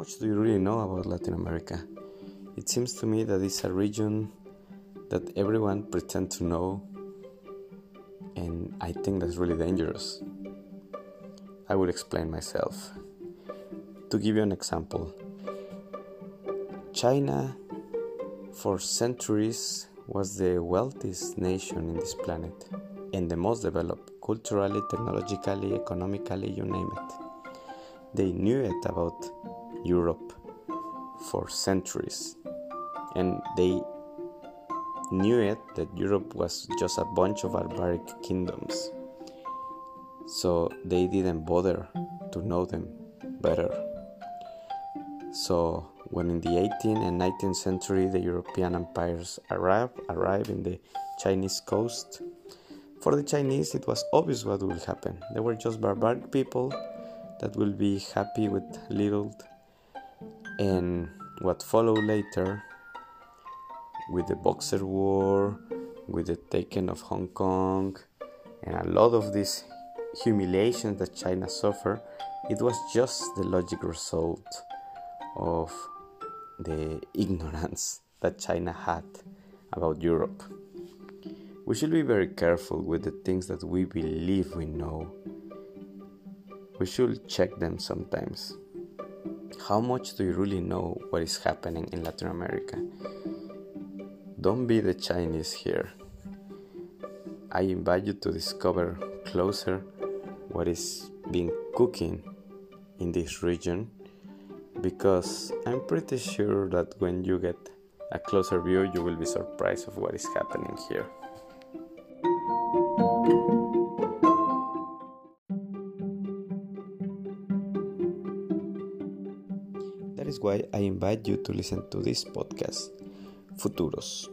much do you really know about Latin America? It seems to me that it's a region that everyone pretends to know, and I think that's really dangerous. I will explain myself. To give you an example, China for centuries was the wealthiest nation in this planet and the most developed culturally, technologically, economically, you name it. They knew it about Europe for centuries and they knew it that Europe was just a bunch of barbaric kingdoms. So they didn't bother to know them better. So when in the 18th and 19th century the European empires arrived, arrived in the Chinese coast, for the Chinese it was obvious what would happen. They were just barbaric people that will be happy with little and what followed later with the Boxer War, with the taking of Hong Kong, and a lot of these humiliations that China suffered, it was just the logic result of the ignorance that China had about Europe. We should be very careful with the things that we believe we know. We should check them sometimes. How much do you really know what is happening in Latin America? Don't be the Chinese here. I invite you to discover closer what is being cooking in this region because I'm pretty sure that when you get a closer view you will be surprised of what is happening here. Why I invite you to listen to this podcast Futuros.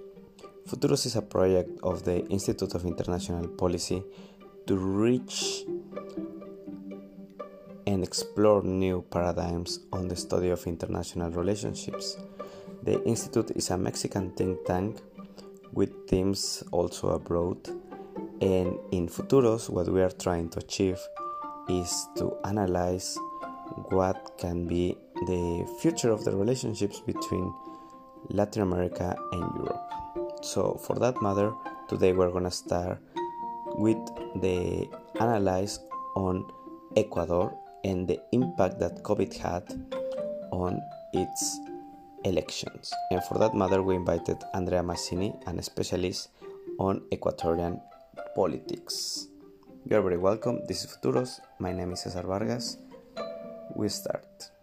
Futuros is a project of the Institute of International Policy to reach and explore new paradigms on the study of international relationships. The Institute is a Mexican think tank with teams also abroad, and in Futuros, what we are trying to achieve is to analyze what can be the future of the relationships between Latin America, and Europe. So, for that matter, today we're gonna start with the analyze on Ecuador and the impact that COVID had on its elections. And for that matter, we invited Andrea Massini, an specialist on Ecuadorian politics. You're very welcome. This is Futuros. My name is Cesar Vargas. We start.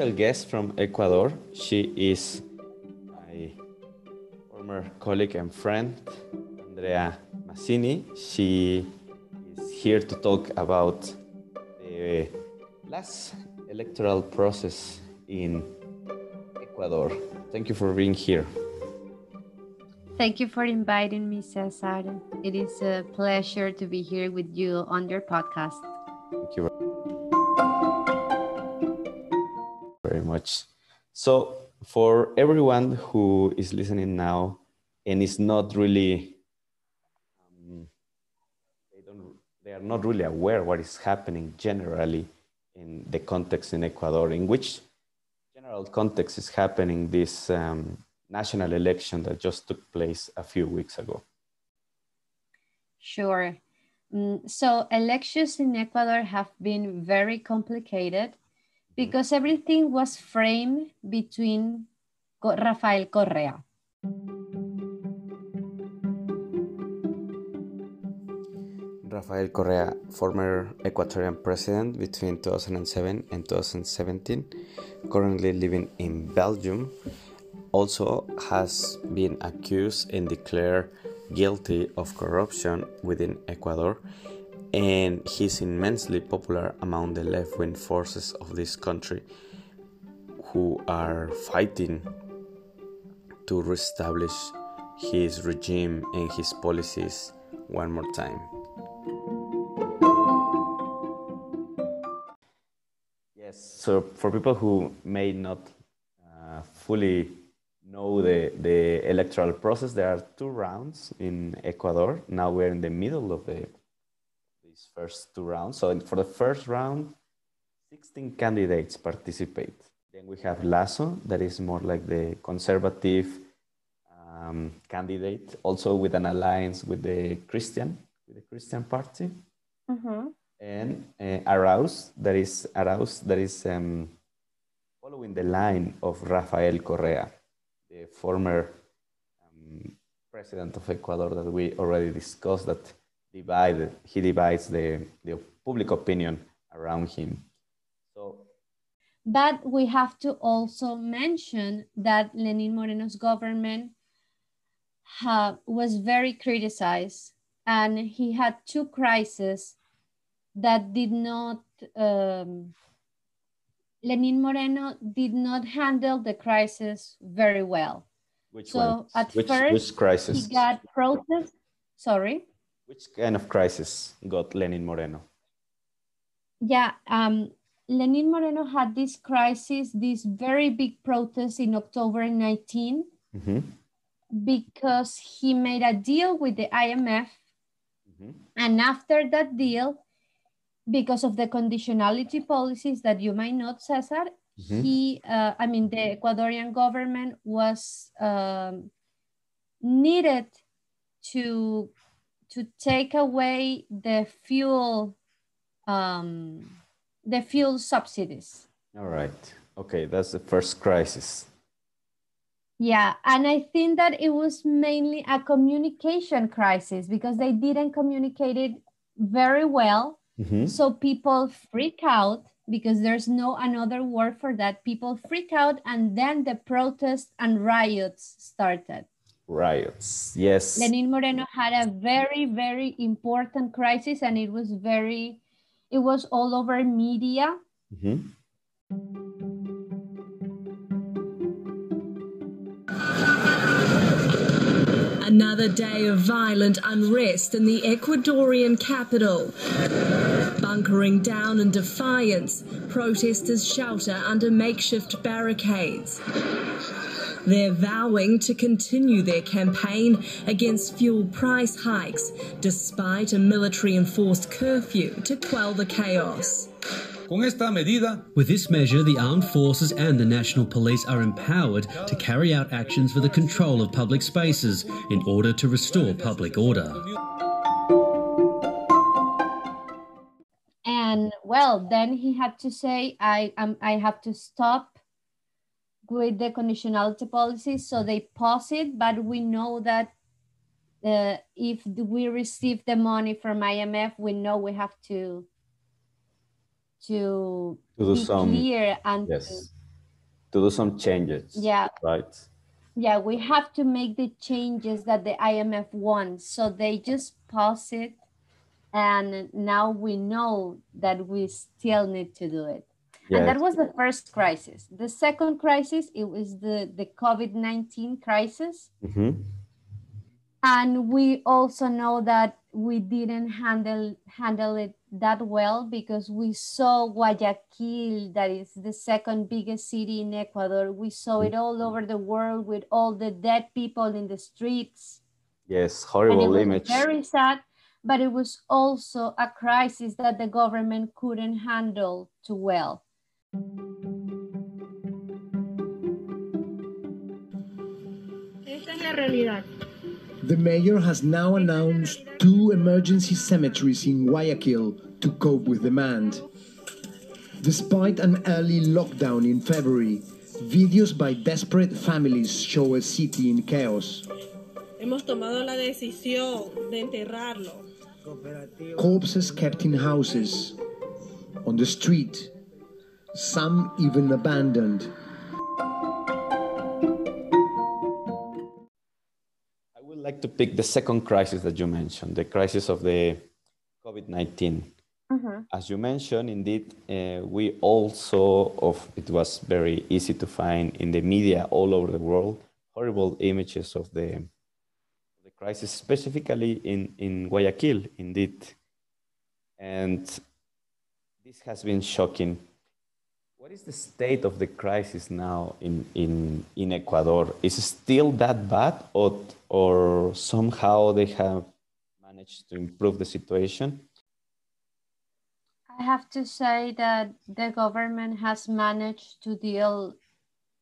Special guest from Ecuador. She is my former colleague and friend, Andrea Massini. She is here to talk about the last electoral process in Ecuador. Thank you for being here. Thank you for inviting me, Cesar. It is a pleasure to be here with you on your podcast. Thank you much. So, for everyone who is listening now and is not really, um, they don't, they are not really aware what is happening generally in the context in Ecuador, in which general context is happening this um, national election that just took place a few weeks ago. Sure. Mm, so elections in Ecuador have been very complicated because everything was framed between Rafael Correa. Rafael Correa, former Ecuadorian president between 2007 and 2017, currently living in Belgium, also has been accused and declared guilty of corruption within Ecuador and he's immensely popular among the left wing forces of this country who are fighting to reestablish his regime and his policies one more time. Yes, so for people who may not uh, fully know the, the electoral process, there are two rounds in Ecuador. Now we're in the middle of the these first two rounds. So for the first round, 16 candidates participate. Then we have Lasso, that is more like the conservative um, candidate, also with an alliance with the Christian, with the Christian Party. Mm-hmm. And uh, Arauz, that is Arauz, that is um, following the line of Rafael Correa, the former um, president of Ecuador that we already discussed, that divided, he divides the, the public opinion around him. So, but we have to also mention that Lenin Moreno's government was very criticized and he had two crises that did not um, Lenin Moreno did not handle the crisis very well. Which so one? at which, first, which crisis? he got protests. Sorry. Which kind of crisis got Lenin Moreno? Yeah, um, Lenin Moreno had this crisis, this very big protest in October 19, mm-hmm. because he made a deal with the IMF. Mm-hmm. And after that deal, because of the conditionality policies that you might know, Cesar, mm-hmm. he, uh, I mean, the Ecuadorian government was um, needed to to take away the fuel, um, the fuel subsidies. All right. Okay, that's the first crisis. Yeah, and I think that it was mainly a communication crisis because they didn't communicate it very well Mm-hmm. So people freak out because there's no another word for that. People freak out, and then the protests and riots started. Riots, yes. Lenin Moreno had a very, very important crisis, and it was very, it was all over media. Mm-hmm. Another day of violent unrest in the Ecuadorian capital. Bunkering down in defiance, protesters shelter under makeshift barricades. They're vowing to continue their campaign against fuel price hikes, despite a military enforced curfew to quell the chaos. Con esta medida, With this measure, the armed forces and the national police are empowered to carry out actions for the control of public spaces in order to restore public order. And well, then he had to say, I, um, I have to stop with the conditionality policy. So they pause it, but we know that uh, if we receive the money from IMF, we know we have to to, to do be some, clear and yes, to, to do some changes. Yeah. Right. Yeah, we have to make the changes that the IMF wants. So they just pause it. And now we know that we still need to do it. Yes. And that was the first crisis. The second crisis, it was the, the COVID 19 crisis. Mm-hmm. And we also know that we didn't handle handle it that well because we saw Guayaquil, that is the second biggest city in Ecuador. We saw it all over the world with all the dead people in the streets. Yes, horrible image. Very sad, but it was also a crisis that the government couldn't handle too well. Esta es la realidad. The mayor has now announced two emergency cemeteries in Guayaquil to cope with demand. Despite an early lockdown in February, videos by desperate families show a city in chaos. Hemos tomado la decisión de enterrarlo. Corpses kept in houses, on the street, some even abandoned. I would like to pick the second crisis that you mentioned, the crisis of the COVID 19. Mm-hmm. As you mentioned, indeed, uh, we also of it was very easy to find in the media all over the world horrible images of the the crisis, specifically in in Guayaquil, indeed, and this has been shocking. What is the state of the crisis now in, in, in Ecuador? Is it still that bad or, or somehow they have managed to improve the situation? I have to say that the government has managed to deal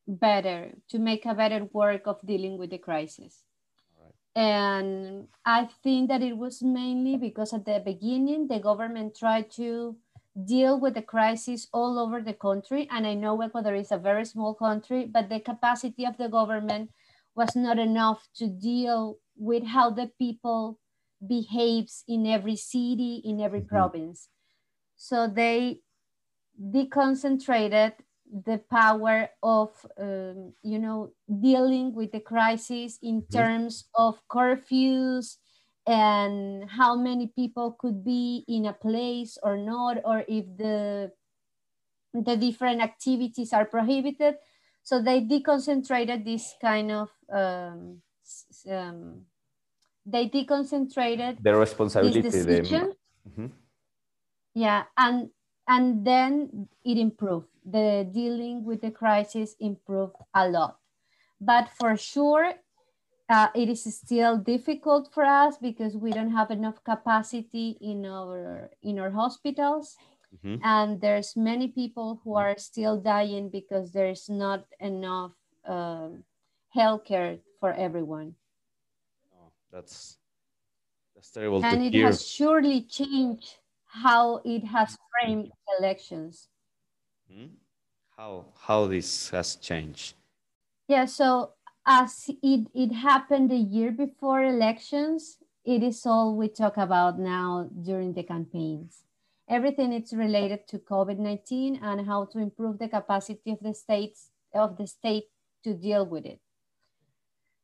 better, to make a better work of dealing with the crisis. And I think that it was mainly because at the beginning, the government tried to deal with the crisis all over the country. And I know Ecuador is a very small country, but the capacity of the government was not enough to deal with how the people behaves in every city, in every mm-hmm. province. So they deconcentrated the power of, um, you know, dealing with the crisis in mm-hmm. terms of curfews and how many people could be in a place or not, or if the the different activities are prohibited. So they deconcentrated this kind of um, um, they deconcentrated the responsibility. This decision. Mm -hmm. Yeah, and and then it improved. The dealing with the crisis improved a lot, but for sure, uh, it is still difficult for us because we don't have enough capacity in our in our hospitals. Mm -hmm. And there's many people who are still dying because there's not enough um, healthcare for everyone. Oh, that's that's terrible and it hear. has surely changed how it has framed elections. Hmm? How how this has changed? Yeah, so as it, it happened the year before elections, it is all we talk about now during the campaigns. Everything is related to COVID-19 and how to improve the capacity of the states of the state to deal with it.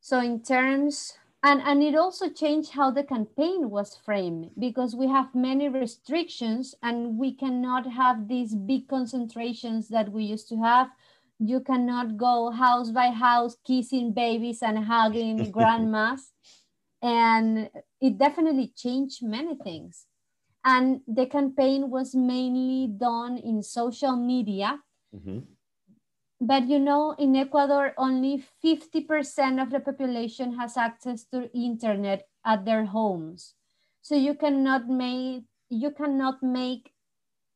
So in terms and, and it also changed how the campaign was framed because we have many restrictions and we cannot have these big concentrations that we used to have. You cannot go house by house kissing babies and hugging grandmas. And it definitely changed many things. And the campaign was mainly done in social media. Mm-hmm but you know, in Ecuador, only 50% of the population has access to internet at their homes. So you cannot make you cannot make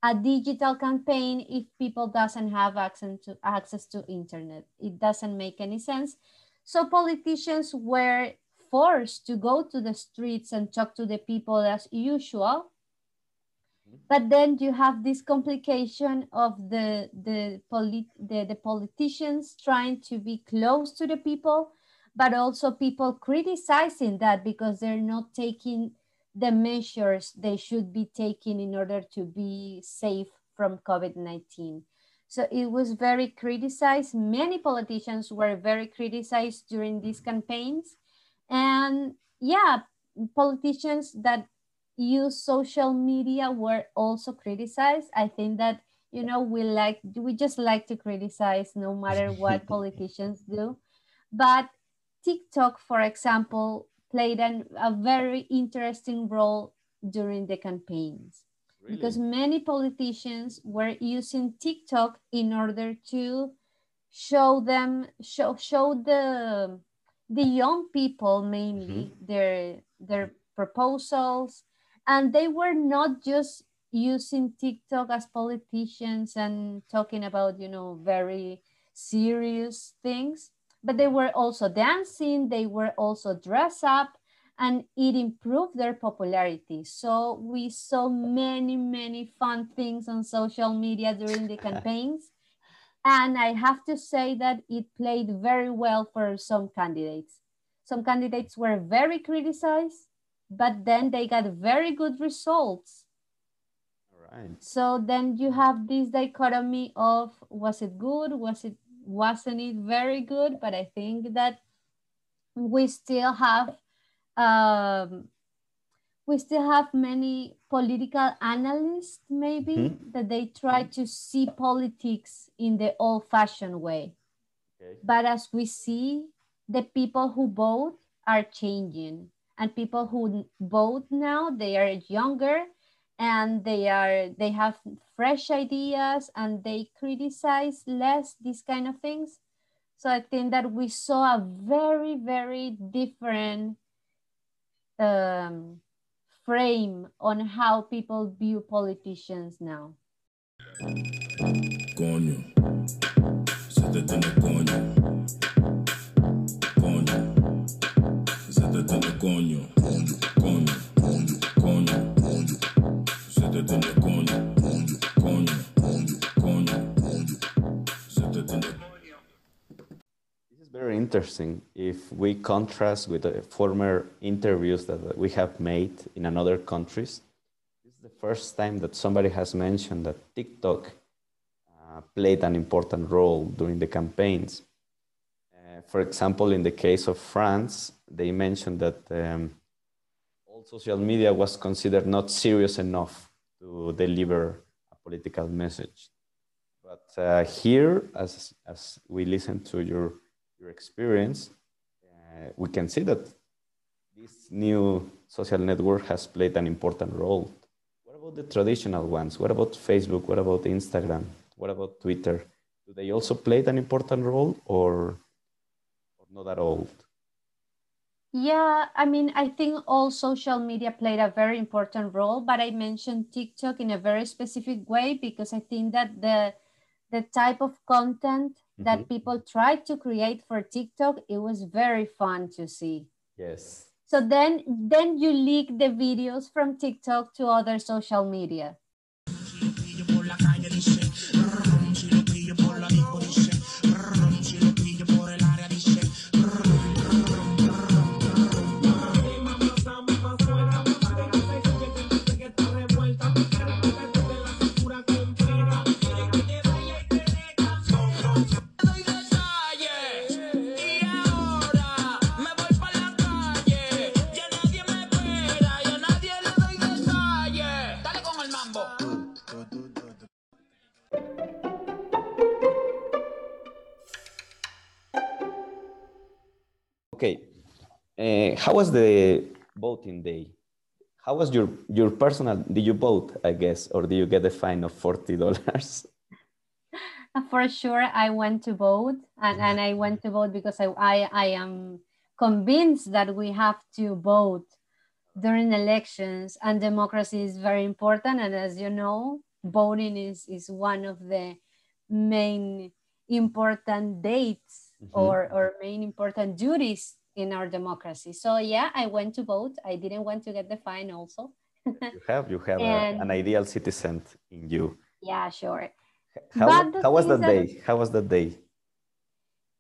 a digital campaign if people doesn't have access to access to internet. It doesn't make any sense. So politicians were forced to go to the streets and talk to the people as usual but then you have this complication of the the, polit- the the politicians trying to be close to the people but also people criticizing that because they're not taking the measures they should be taking in order to be safe from covid-19 so it was very criticized many politicians were very criticized during these campaigns and yeah politicians that use social media were also criticized. I think that you know we like we just like to criticize no matter what politicians do. But TikTok, for example, played an, a very interesting role during the campaigns really? because many politicians were using TikTok in order to show them show show the the young people mainly mm-hmm. their their proposals and they were not just using TikTok as politicians and talking about, you know, very serious things, but they were also dancing, they were also dressed up, and it improved their popularity. So we saw many, many fun things on social media during the campaigns. And I have to say that it played very well for some candidates. Some candidates were very criticized but then they got very good results. Right. So then you have this dichotomy of was it good, was it wasn't it very good? But I think that we still have um, we still have many political analysts maybe mm -hmm. that they try to see politics in the old-fashioned way. Okay. But as we see, the people who vote are changing and people who vote now they are younger and they are they have fresh ideas and they criticize less these kind of things. So i think that we saw a very very different um, frame on how people view politicians now interesting if we contrast with the former interviews that we have made in another countries. This is the first time that somebody has mentioned that TikTok uh, played an important role during the campaigns. Uh, for example, in the case of France, they mentioned that um, all social media was considered not serious enough to deliver a political message. But uh, here, as, as we listen to your, your experience, uh, we can see that this new social network has played an important role. What about the traditional ones? What about Facebook? What about Instagram? What about Twitter? Do they also play an important role or, or not at all? Yeah, I mean, I think all social media played a very important role, but I mentioned TikTok in a very specific way because I think that the the type of content mm-hmm. that people tried to create for TikTok, it was very fun to see. Yes. So then then you leak the videos from TikTok to other social media. How was the voting day? How was your your personal? Did you vote? I guess, or did you get a fine of forty dollars? For sure, I went to vote, and, and I went to vote because I, I I am convinced that we have to vote during elections, and democracy is very important. And as you know, voting is is one of the main important dates mm -hmm. or or main important duties in our democracy. So yeah, I went to vote. I didn't want to get the fine also. you have you have and, a, an ideal citizen in you. Yeah, sure. How, how was that day? How was that day?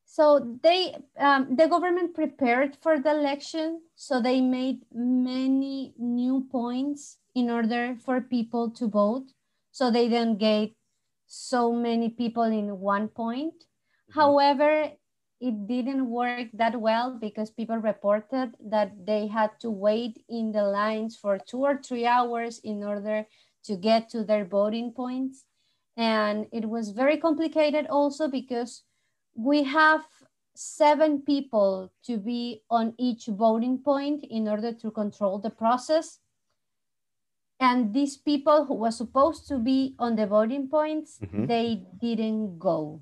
So they, um, the government prepared for the election. So they made many new points in order for people to vote. So they didn't get so many people in one point. Mm-hmm. However, it didn't work that well because people reported that they had to wait in the lines for two or three hours in order to get to their voting points. And it was very complicated also because we have seven people to be on each voting point in order to control the process. And these people who were supposed to be on the voting points, mm -hmm. they didn't go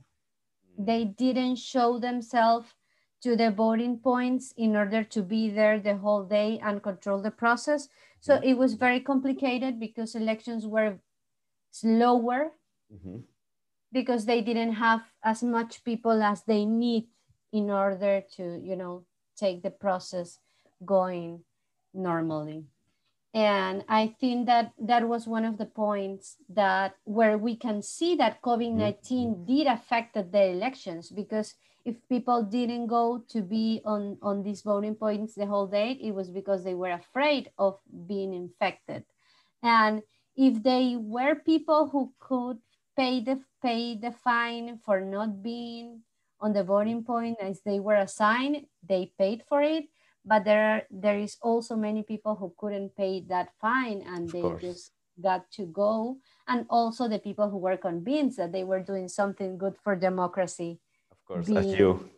they didn't show themselves to the voting points in order to be there the whole day and control the process. So mm-hmm. it was very complicated because elections were slower mm-hmm. because they didn't have as much people as they need in order to, you know, take the process going normally and i think that that was one of the points that where we can see that covid-19 mm-hmm. did affect the elections because if people didn't go to be on on these voting points the whole day it was because they were afraid of being infected. And if they were people who could pay the pay the fine for not being on the voting point as they were assigned they paid for it but there are, there is also many people who couldn't pay that fine and they just got to go and also the people who were convinced that they were doing something good for democracy of course being, as you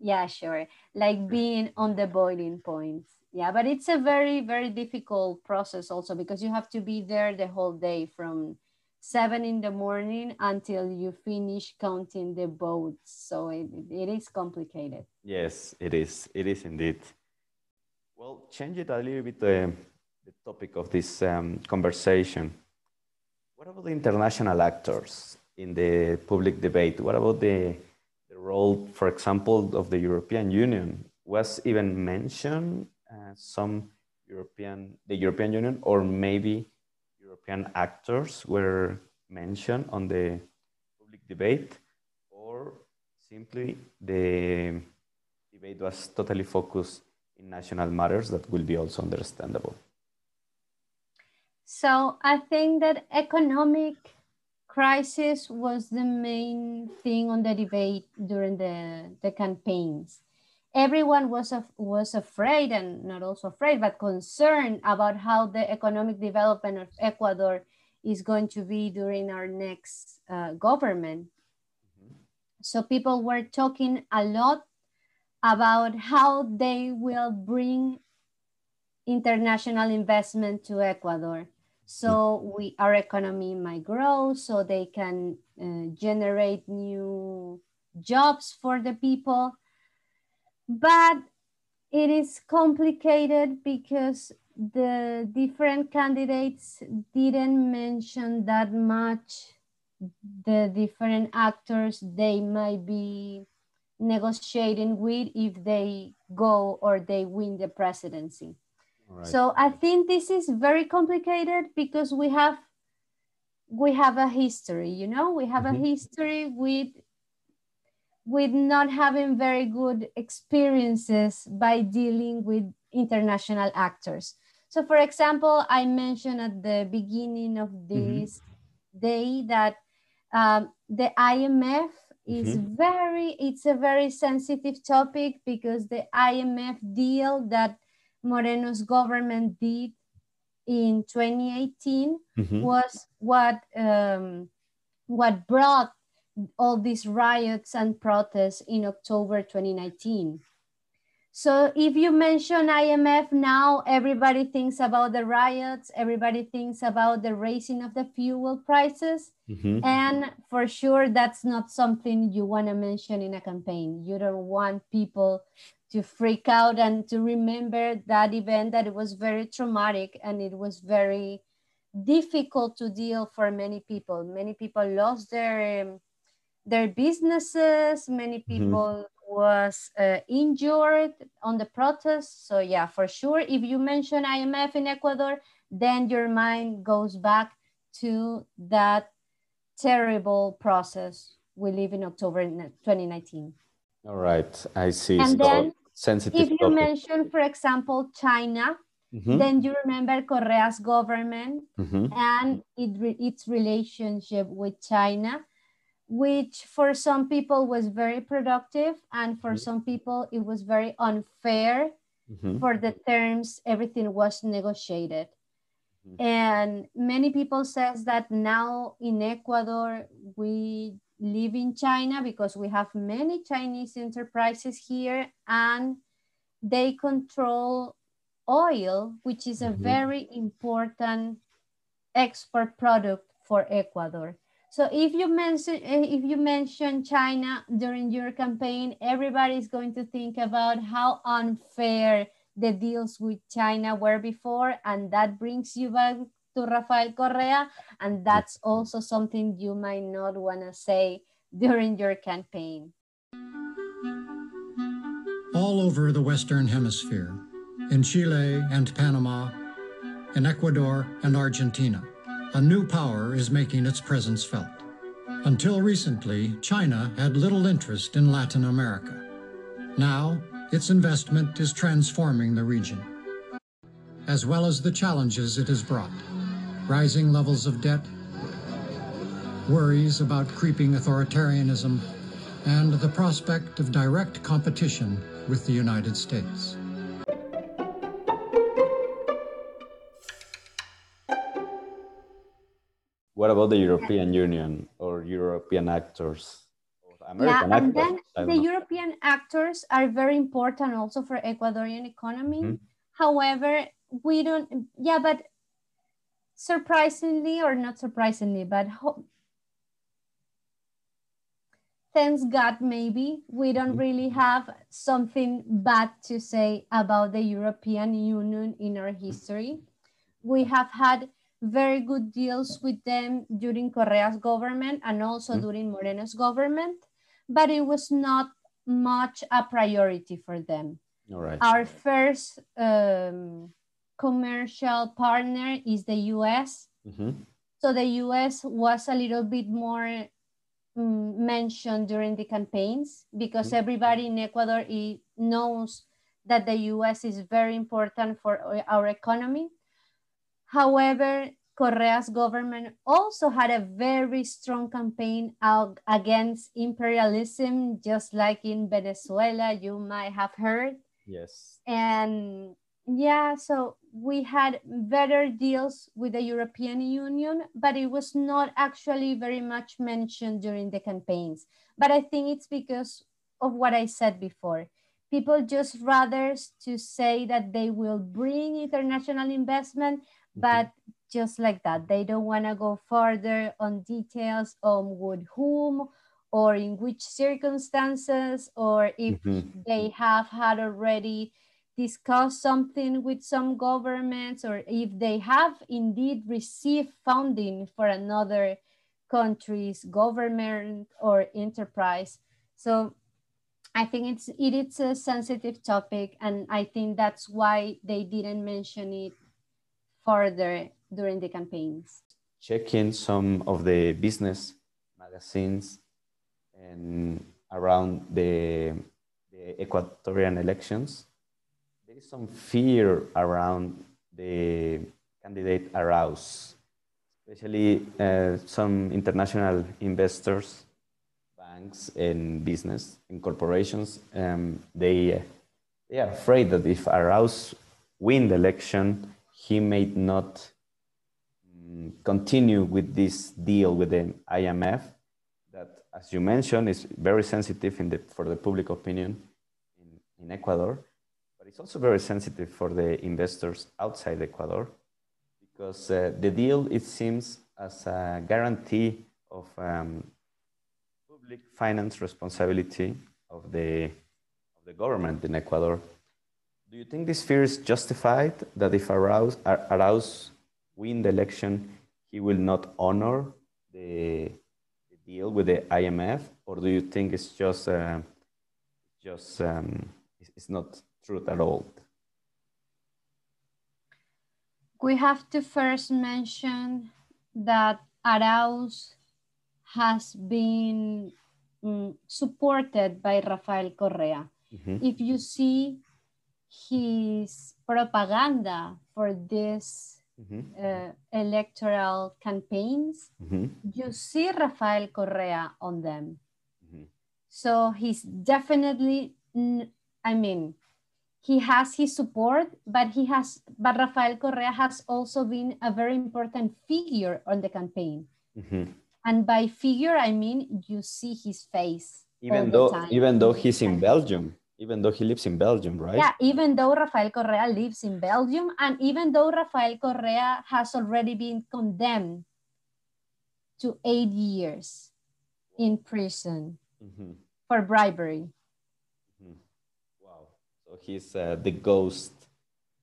Yeah, sure. Like being on the boiling point. Yeah, but it's a very, very difficult process also because you have to be there the whole day from seven in the morning until you finish counting the votes. So it, it is complicated. Yes, it is. It is indeed. Well, change it a little bit uh, the topic of this um, conversation. What about the international actors in the public debate? What about the, the role, for example, of the European Union? Was even mentioned uh, some European, the European Union, or maybe European actors were mentioned on the public debate, or simply the debate was totally focused in national matters that will be also understandable. So I think that economic crisis was the main thing on the debate during the, the campaigns. Everyone was, af was afraid, and not also afraid, but concerned about how the economic development of Ecuador is going to be during our next uh, government. Mm -hmm. So people were talking a lot about how they will bring international investment to Ecuador. So we, our economy might grow so they can uh, generate new jobs for the people. But it is complicated because the different candidates didn't mention that much the different actors they might be negotiating with if they go or they win the presidency. Right. So I think this is very complicated because we have we have a history, you know, we have mm-hmm. a history with with not having very good experiences by dealing with international actors. So for example, I mentioned at the beginning of mm-hmm. this mm-hmm. day that um, the IMF is mm-hmm. very it's a very sensitive topic because the IMF deal that Moreno's government did in 2018 mm-hmm. was what um, what brought all these riots and protests in October 2019. So if you mention IMF now, everybody thinks about the riots, everybody thinks about the raising of the fuel prices. Mm-hmm. And for sure, that's not something you want to mention in a campaign. You don't want people to freak out and to remember that event that it was very traumatic and it was very difficult to deal for many people. Many people lost their um, their businesses. Many mm-hmm. people mm-hmm. Was uh, injured on the protest. So yeah, for sure, if you mention IMF in Ecuador, then your mind goes back to that terrible process we live in October 2019. All right, I see. And so then sensitive. If you topic. mention, for example, China, mm-hmm. then you remember Correa's government mm-hmm. and it, its relationship with China, which for some people was very productive, and for mm-hmm. some people it was very unfair. Mm-hmm. For the terms, everything was negotiated. Mm-hmm. And many people says that now in Ecuador we live in China because we have many Chinese enterprises here and they control oil, which is a mm-hmm. very important export product for Ecuador. So if you mention eh, if you mention China during your campaign, everybody is going to think about how unfair the deals with China were before, and that brings you back to Rafael Correa. And that's also something you might not want to say during your campaign. All over the Western Hemisphere, in Chile and Panama, in Ecuador and Argentina, a new power is making its presence felt. Until recently, China had little interest in Latin America. Now, its investment is transforming the region, as well as the challenges it has brought rising levels of debt, worries about creeping authoritarianism, and the prospect of direct competition with the United States. What about the European Union or European actors? American yeah, and actors, then the know. European actors are very important also for Ecuadorian economy. Mhm. However, we don't. Yeah, but surprisingly or not surprisingly, but thanks God, maybe we don't really have something bad to say about the European Union in our history. We have had very good deals with them during Correa's government and also Mhm. during Moreno's government, but it was not much a priority for them. All right. Our first um, commercial partner is the US. Mhm. So the US was a little bit more mm, mentioned during the campaigns because Mhm. everybody in Ecuador knows that the US is very important for our economy. However, Correa's government also had a very strong campaign out against imperialism, just like in Venezuela, you might have heard. Yes. and yeah so we had better deals with the european union but it was not actually very much mentioned during the campaigns. But i think it's because of what i said before. People just rather to say that they will bring international investment but just like that they don't want to go further on details on with whom or in which circumstances or if Mhm. they have had already discussed something with some governments or if they have indeed received funding for another country's government or enterprise so i think it's it is a sensitive topic and i think that's why they didn't mention it further during the campaigns checking some of the business magazines and around the, the Ecuadorian elections, there is some fear around the candidate Arauz, especially uh, some international investors, banks, and business and corporations. Um, they, they are afraid that if Arauz win the election, he may not mm, continue with this deal with the IMF that, as you mentioned, is very sensitive in the, for the public opinion in, in Ecuador, but it's also very sensitive for the investors outside Ecuador because uh, the deal, it seems, as a guarantee of um, public finance responsibility of the, of the government in Ecuador. Do you think this fear is justified that if Arauz, Arauz win the election, he will not honor the, the deal with the IMF, or do you think it's just uh, just um, it's- not truth at all? we have to first mention that Arauz has been mm, supported by Rafael Correa. Mhm. If you see his propaganda for this Mhm. uh, electoral campaigns, Mhm. you see Rafael Correa on them. Mhm. So he's definitely, I mean, he has his support, but he has, but Rafael Correa has also been a very important figure on the campaign. Mhm. And by figure, I mean you see his face. Even though even though he's in Belgium, even though he lives in Belgium, right? Yeah, even though Rafael Correa lives in Belgium, and even though Rafael Correa has already been condemned to eight years in prison Mhm. for bribery. Mhm. Wow. So he's uh, the ghost,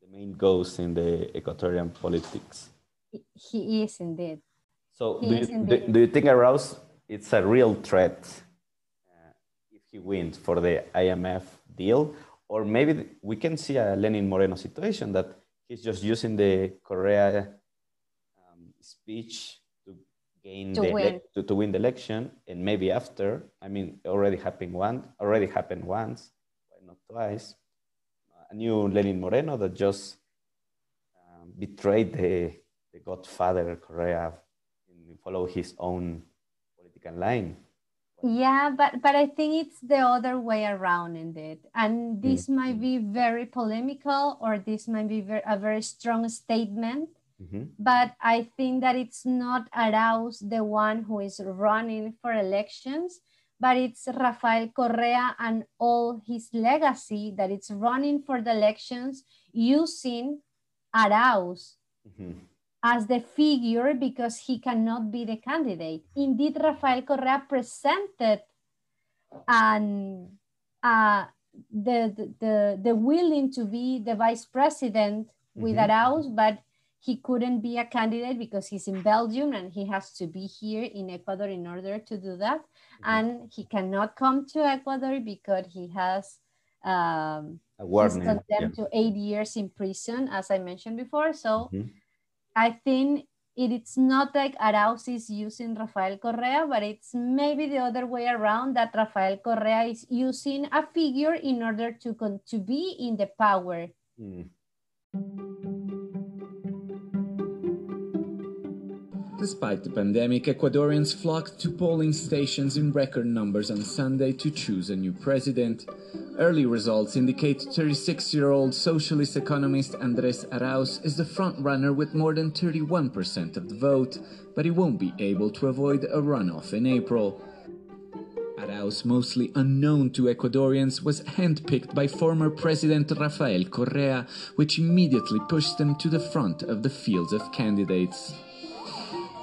the main ghost in the Ecuadorian politics. He- is indeed. So He do you, do, indeed. do you think Arauz it's a real threat uh, if he wins for the IMF deal? Or maybe we can see a Lenin Moreno situation that he's just using the Correa um, speech to gain To the win. to, to win the election, and maybe after, I mean, already happened one, already happened once, why not twice? A new Lenin Moreno that just um, betrayed the, the Godfather Correa and follow his own political line. Yeah, but but I think it's the other way around indeed. And this might be very polemical or this might be ver- a very strong statement, Mhm. but I think that it's not Arauz the one who is running for elections, but it's Rafael Correa and all his legacy that it's running for the elections using Arauz mm-hmm. As the figure because he cannot be the candidate. Indeed, Rafael Correa presented and uh, the, the, the willing to be the vice president with mm-hmm. Arauz, but he couldn't be a candidate because he's in Belgium and he has to be here in Ecuador in order to do that. Mm-hmm. And he cannot come to Ecuador because he has um, a warning. condemned yeah. to eight years in prison, as I mentioned before. So mm-hmm. I think it's not like Arauz is using Rafael Correa, but it's maybe the other way around that Rafael Correa is using a figure in order to, to be in the power. Mm. Despite the pandemic, Ecuadorians flocked to polling stations in record numbers on Sunday to choose a new president. Early results indicate 36 year old socialist economist Andres Arauz is the frontrunner with more than 31% of the vote, but he won't be able to avoid a runoff in April. Arauz, mostly unknown to Ecuadorians, was handpicked by former President Rafael Correa, which immediately pushed him to the front of the fields of candidates.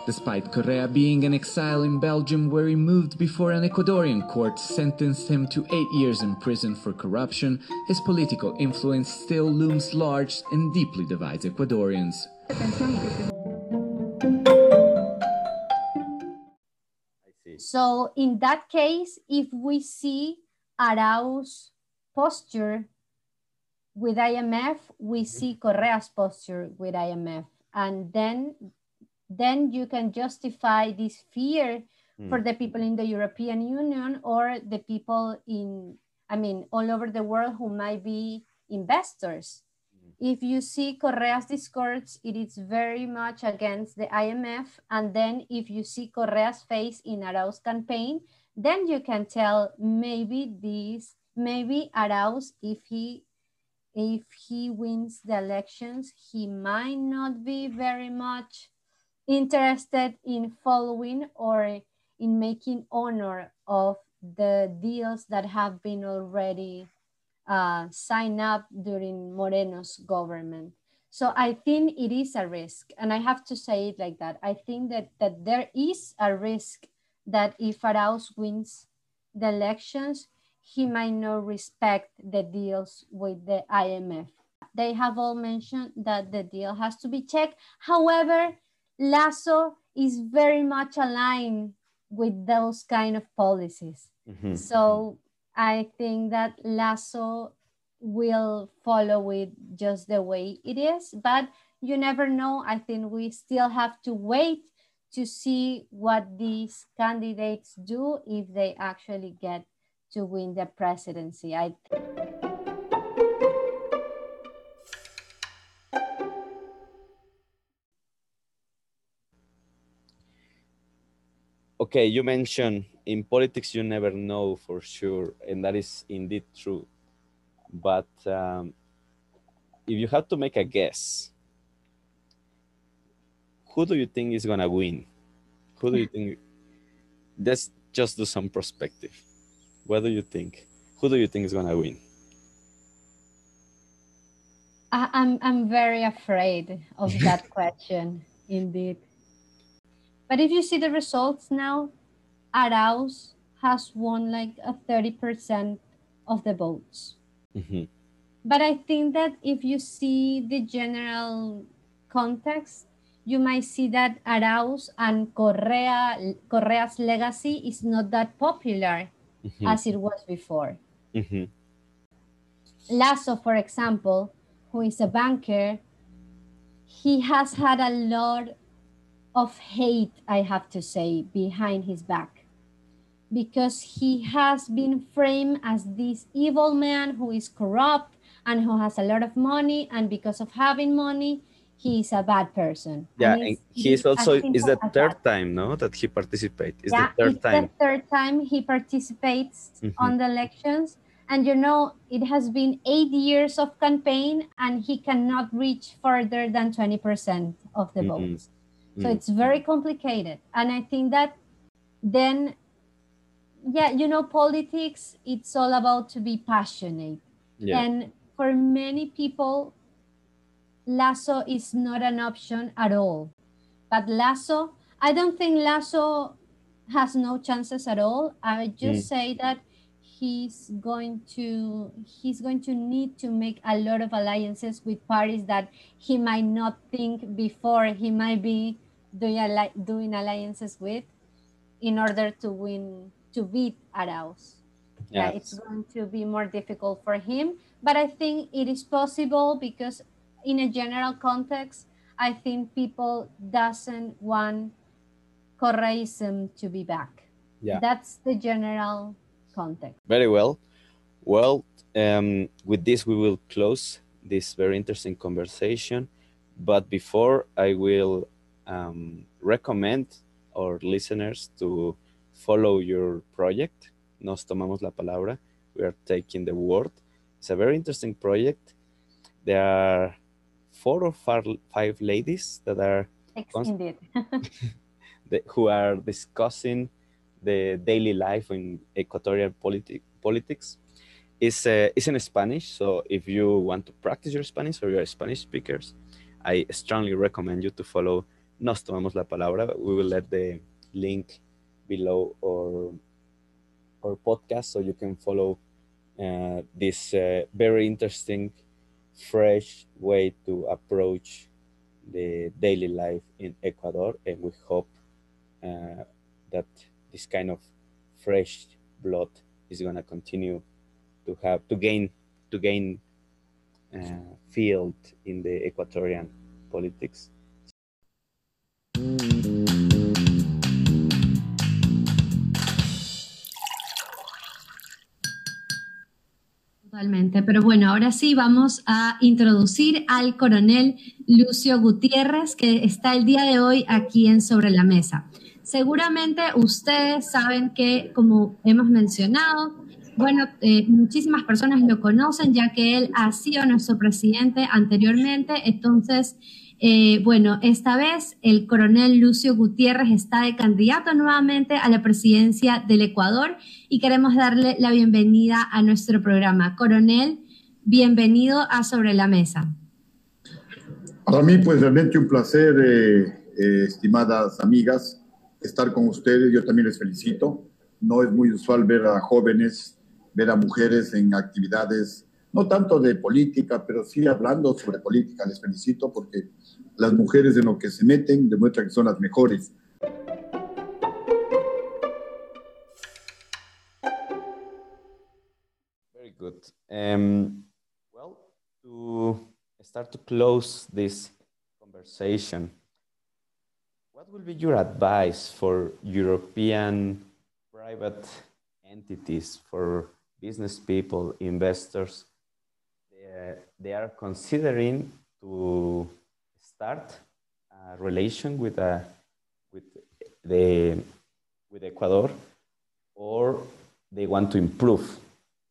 Despite Correa being in exile in Belgium, where he moved before an Ecuadorian court sentenced him to eight years in prison for corruption, his political influence still looms large and deeply divides Ecuadorians. So, in that case, if we see Arauz's posture with IMF, we see Correa's posture with IMF. And then then you can justify this fear mm. for the people in the European Union or the people in, I mean, all over the world who might be investors. Mm. If you see Correa's discourse, it is very much against the IMF. And then if you see Correa's face in Arauz campaign, then you can tell maybe this, maybe Arauz, if he if he wins the elections, he might not be very much interested in following or in making honor of the deals that have been already uh, signed up during Moreno's government. So I think it is a risk, and I have to say it like that. I think that, that there is a risk that if Arauz wins the elections, he might not respect the deals with the IMF. They have all mentioned that the deal has to be checked. However, Lasso is very much aligned with those kind of policies. Mm-hmm. So I think that Lasso will follow it just the way it is, but you never know. I think we still have to wait to see what these candidates do if they actually get to win the presidency. I okay, you mentioned in politics you never know for sure, and that is indeed true. But um, if you have to make a guess, who do you think is gonna win? Who do you think? Let's just do some perspective. What do you think? Who do you think is gonna win? I'm I'm very afraid of that question, indeed. But if you see the results now, Arauz has won like a 30% of the votes. Mm-hmm. But I think that if you see the general context, you might see that Arauz and Correa, Correa's legacy is not that popular mm-hmm. as it was before. Mm-hmm. Lasso, for example, who is a banker, he has had a lot of hate, I have to say, behind his back. Because he has been framed as this evil man who is corrupt and who has a lot of money, and because of having money, he is a bad person. Yeah, and, and he is also is the third time, no, that he participates. Is yeah, the third it's time. the third time he participates mm-hmm. on the elections. And you know, it has been eight years of campaign, and he cannot reach further than 20% of the mm-hmm. votes. So mm. it's very complicated. And I think that then yeah, you know, politics, it's all about to be passionate. Yeah. And for many people, Lasso is not an option at all. But Lasso, I don't think Lasso has no chances at all. I just mm. say that he's going to he's going to need to make a lot of alliances with parties that he might not think before he might be doing, doing alliances with in order to win to beat Arauz. Yes. Yeah, it's going to be more difficult for him, but I think it is possible because in a general context, I think people doesn't want Correism to be back. Yeah. That's the general context. Very well. Well, um, with this, we will close this very interesting conversation. But before, I will um, recommend our listeners to follow your project. Nos tomamos la palabra. We are taking the word. It's a very interesting project. There are four or five, five ladies that are who are discussing the daily life in equatorial politi- politics. It's, uh, it's in Spanish, so if you want to practice your Spanish or you're Spanish speakers, I strongly recommend you to follow Nos Tomamos la Palabra. We will let the link below our, our podcast so you can follow uh, this uh, very interesting, fresh way to approach the daily life in Ecuador. And we hope uh, that this kind of fresh blood is going to continue to have to gain to gain uh, field in the Ecuadorian politics. Totalmente, pero bueno, ahora sí vamos a introducir al coronel Lucio Gutiérrez, que está el día de hoy aquí en Sobre la Mesa. Seguramente ustedes saben que, como hemos mencionado, bueno, eh, muchísimas personas lo conocen ya que él ha sido nuestro presidente anteriormente. Entonces, eh, bueno, esta vez el coronel Lucio Gutiérrez está de candidato nuevamente a la presidencia del Ecuador y queremos darle la bienvenida a nuestro programa. Coronel, bienvenido a Sobre la Mesa. Para mí, pues realmente un placer, eh, estimadas amigas estar con ustedes. Yo también les felicito. No es muy usual ver a jóvenes, ver a mujeres en actividades, no tanto de política, pero sí hablando sobre política. Les felicito porque las mujeres en lo que se meten demuestran que son las mejores. Very good. Um, well, to start to close this conversation, What will be your advice for European private entities, for business people, investors? They, they are considering to start a relation with, a, with, the, with Ecuador, or they want to improve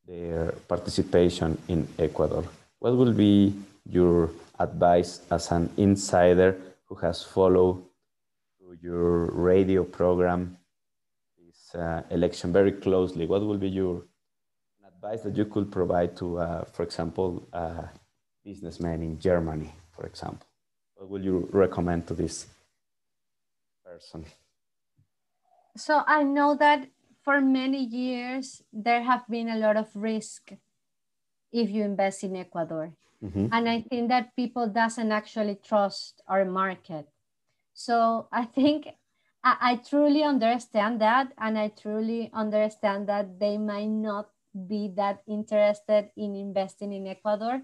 their participation in Ecuador. What will be your advice as an insider who has followed your radio program this uh, election very closely, what will be your advice that you could provide to, uh, for example, a businessman in Germany, for example? What would you recommend to this person? So I know that for many years there have been a lot of risk if you invest in Ecuador. Mm-hmm. And I think that people doesn't actually trust our market. So I think I, I truly understand that, and I truly understand that they might not be that interested in investing in Ecuador.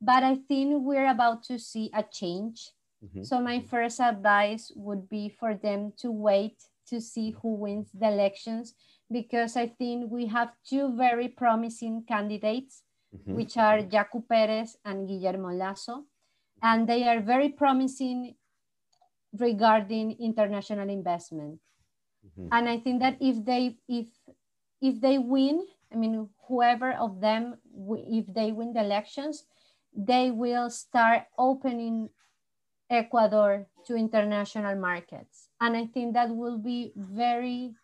But I think we're about to see a change. Mm-hmm. So my first advice would be for them to wait to see who wins the elections because I think we have two very promising candidates, mm-hmm. which are Yaku Perez and Guillermo Lasso. And they are very promising regarding international investment. Mm-hmm. And I think that if they if if they win, I mean whoever of them if they win the elections, they will start opening Ecuador to international markets. And I think that will be very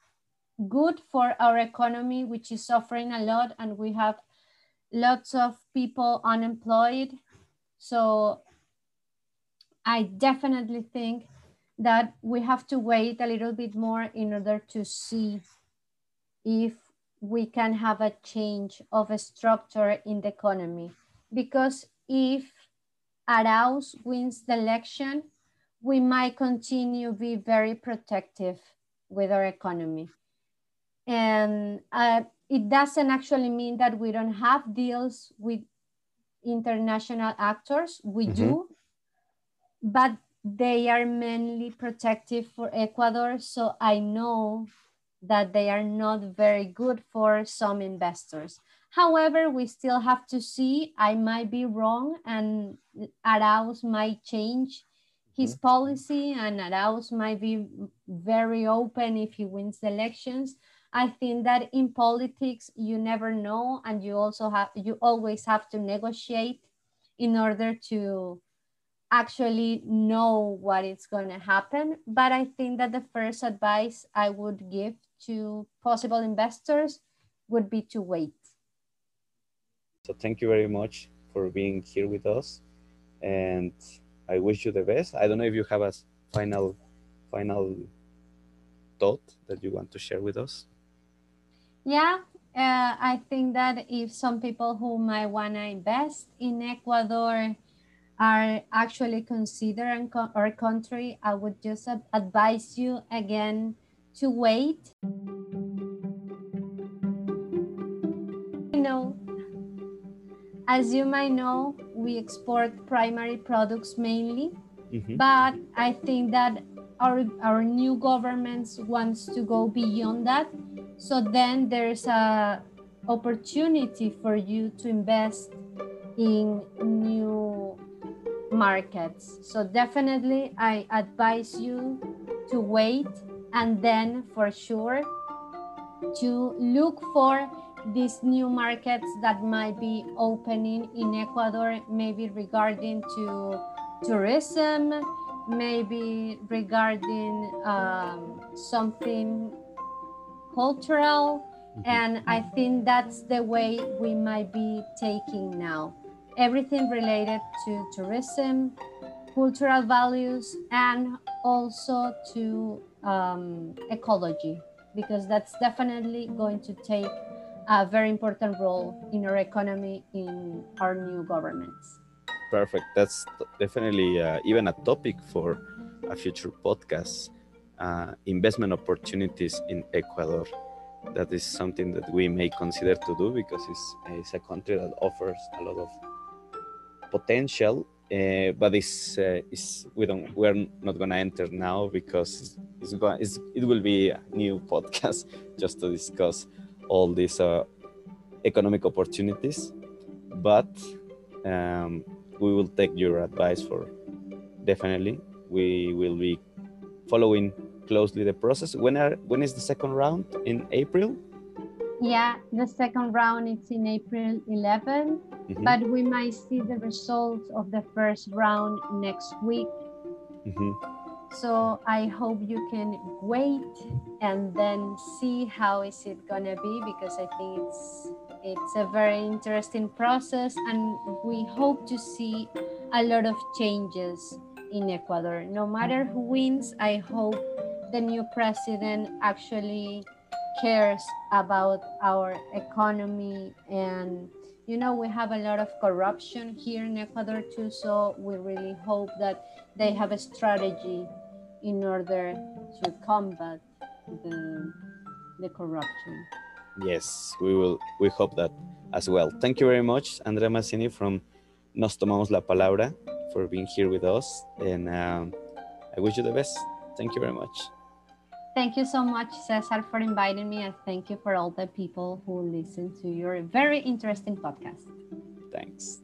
good for our economy, which is suffering a lot, and we have lots of people unemployed. So I definitely think that we have to wait a little bit more in order to see if we can have a change of a structure in the economy. Because if Arauz wins the election, we might continue to be very protective with our economy. And uh, it doesn't actually mean that we don't have deals with international actors. We mm -hmm. do, but they are mainly protective for Ecuador. So I know that they are not very good for some investors. However, we still have to see, I might be wrong and Arauz might change his mm-hmm. policy and Arauz might be very open if he wins the elections. I think that in politics, you never know, and you also have, you always have to negotiate in order to actually know what is going to happen. But I think that the first advice I would give to possible investors would be to wait. So thank you very much for being here with us. And I wish you the best. I don't know if you have a final final thought that you want to share with us. Yeah, uh, I think that if some people who might want to invest in Ecuador are actually considering our country, I would just advise you again to wait. You know, as you might know, we export primary products mainly, mm -hmm. but I think that our, our new governments wants to go beyond that so then there's a opportunity for you to invest in new markets. So definitely I advise you to wait and then for sure to look for these new markets that might be opening in Ecuador, maybe regarding to tourism, maybe regarding um, something cultural. Mm-hmm. And I think that's the way we might be taking now. Everything related to tourism, cultural values, and also to um, ecology, because that's definitely going to take a very important role in our economy in our new governments. Perfect. That's definitely uh, even a topic for a future podcast uh, investment opportunities in Ecuador. That is something that we may consider to do because it's, it's a country that offers a lot of potential, uh, but it's, uh, it's, we don't we're not going to enter now because it's, going, it will be a new podcast just to discuss all these uh, economic opportunities. But um, we will take your advice for definitely. We will be following closely the process. When are when is the second round in April? Yeah, the second round is in April 11, mm-hmm. but we might see the results of the first round next week. Mm-hmm. So I hope you can wait and then see how is it gonna be because I think it's it's a very interesting process and we hope to see a lot of changes in Ecuador. No matter who wins, I hope the new president actually cares about our economy and you know we have a lot of corruption here in ecuador too so we really hope that they have a strategy in order to combat the, the corruption. Yes we will we hope that as well. Thank you very much andrea mazzini from nos tomamos la palabra for being here with us and um, i wish you the best. Thank you very much Thank you so much, Cesar, for inviting me, and thank you for all the people who listen to your very interesting podcast. Thanks.